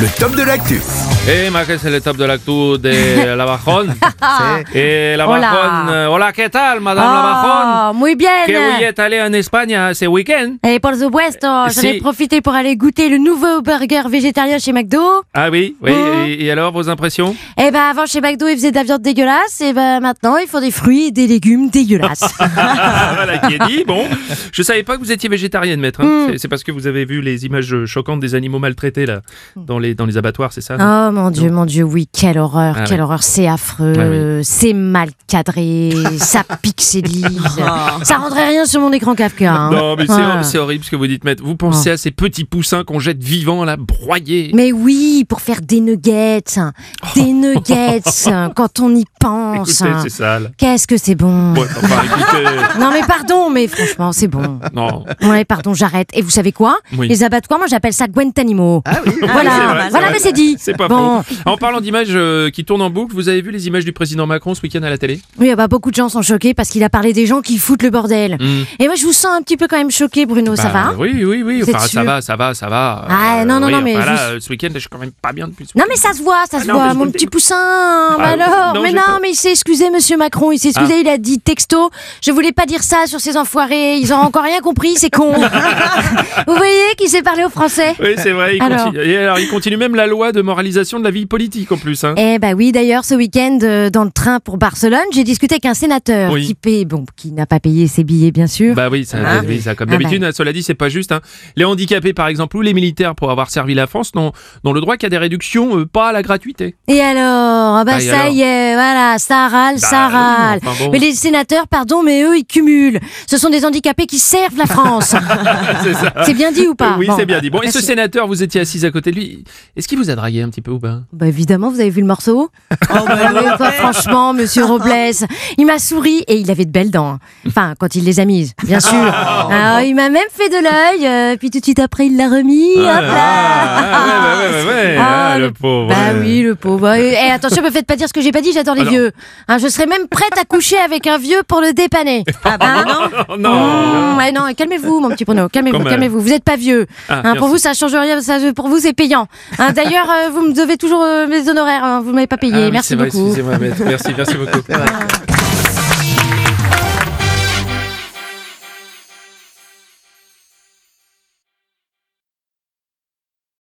le top de l'actu. Eh, ma que c'est le top de l'actu de la Bajon. Et la Hola. Bajon, euh, hola, ¿qué tal, madame la Ah, Bajon? muy bien. Que vous êtes allé en Espagne ce week-end? Et por supuesto, j'en ai Si. profité pour aller goûter le nouveau burger végétarien chez McDo. Ah oui, oui. Mhm. Et, et alors, vos impressions? Et ben avant chez McDo ils faisaient de la viande dégueulasse, et ben maintenant ils font des fruits et des légumes dégueulasses. Voilà qui est dit. Bon, je savais pas que vous étiez végétarienne, maître. hein. Mm. C'est- C'est parce que vous avez vu les images choquantes des animaux maltraités là, dans les, dans les abattoirs, c'est ça? oh mon dieu, mon dieu, oui, quelle horreur, Ah quelle oui. horreur, c'est affreux, Ah c'est mal cadré, ça pixelise, ça rendrait rien sur mon écran Kafka. hein. Non, mais c'est Ouais. c'est horrible ce que vous dites, maître. Vous pensez à ces petits poussins qu'on jette vivants, là, broyés. Mais oui, pour faire des nuggets, des nuggets, quand on y pense. Écoutez, c'est sale. Qu'est-ce que c'est bon. Ouais, enfin, écoutez, Non mais pardon, mais franchement c'est bon. non. Ouais, pardon, j'arrête. Et vous savez quoi? Oui. Les abattoirs, moi j'appelle ça Guantanamo. Ah oui, voilà, voilà, mais c'est dit. C'est pas bon. faux. En parlant d'images euh, qui tournent en boucle, vous avez vu les images du président Macron ce week-end à la télé? Oui, bah, beaucoup de gens sont choqués parce qu'il a parlé des gens qui foutent le bordel. Hmm. Et moi je vous sens un petit peu quand même choqué, Bruno, ça Bah, va? Oui, oui, oui. Enfin, ça va, ça va, ça va. Ah, non, non, oui, non, mais enfin, là, euh, ce week-end, je suis quand même pas bien depuis ce Non mais ça se voit, ça se Ah non, mais voit, je mon petit poussin. Ah, bah alors, non, mais non, mais il s'est excusé, Monsieur Macron. Il s'est excusé, Ah. il a dit texto. Je voulais pas dire ça sur ces enfoirés. Ils ont encore rien compris, c'est con. Vous voyez qu'il s'est parlé aux Français Oui, c'est vrai. Il Alors. continue. Et alors, il continue même la loi de moralisation de la vie politique en plus. Hein. Eh bah oui, d'ailleurs, ce week-end, euh, dans le train pour Barcelone, j'ai discuté avec un sénateur Oui. qui paie, bon, qui n'a pas payé ses billets, bien sûr. Bah oui, ça, Ah. oui, ça comme Ah d'habitude. hein, Cela dit, c'est pas juste. hein. Les handicapés, par exemple, ou les militaires pour avoir servi la France n'ont n'ont le droit qu'à des réductions, euh, pas à la gratuité. Et alors, ah bah Ah, et ça alors y est, voilà, ça râle, ça Bah, râle. oui, enfin bon. Mais les sénateurs, pardon, mais eux, ils cumulent. Ce sont des handicapés qui servent la France. c'est ça. c'est bien dit ou pas Oui, Bon. c'est bien dit. Bon, et ce Merci. sénateur, vous étiez assise à côté de lui. Est-ce qu'il vous a dragué un petit peu ou pas? Bah évidemment, vous avez vu le morceau? Ah, mais quoi, Franchement, monsieur Robles, il m'a souri et il avait de belles dents. Enfin, quand il les a mises, bien sûr. Alors, il m'a même fait de l'œil, euh, puis tout de suite après, il l'a remis. hop là. Ah, ouais, ouais, ouais, ouais, ouais. Ah, Ah, le- pauvre. Bah oui, le pauvre. Et, et attention, me faites pas dire ce que j'ai pas dit, j'adore les Ah non. vieux. Hein, je serais même prête à coucher avec un vieux pour le dépanner. Ah, Hein Oh, non. Mmh, ouais, non, calmez-vous, mon petit Bruno, calmez-vous, calmez-vous. Vous êtes pas vieux. Ah, Hein, pour vous, ça change rien. Ça, pour vous, c'est payant. Hein, D'ailleurs, euh, vous me devez toujours euh, mes honoraires. hein, vous m'avez pas payé. Ah oui, Merci vrai, beaucoup. Merci, merci beaucoup.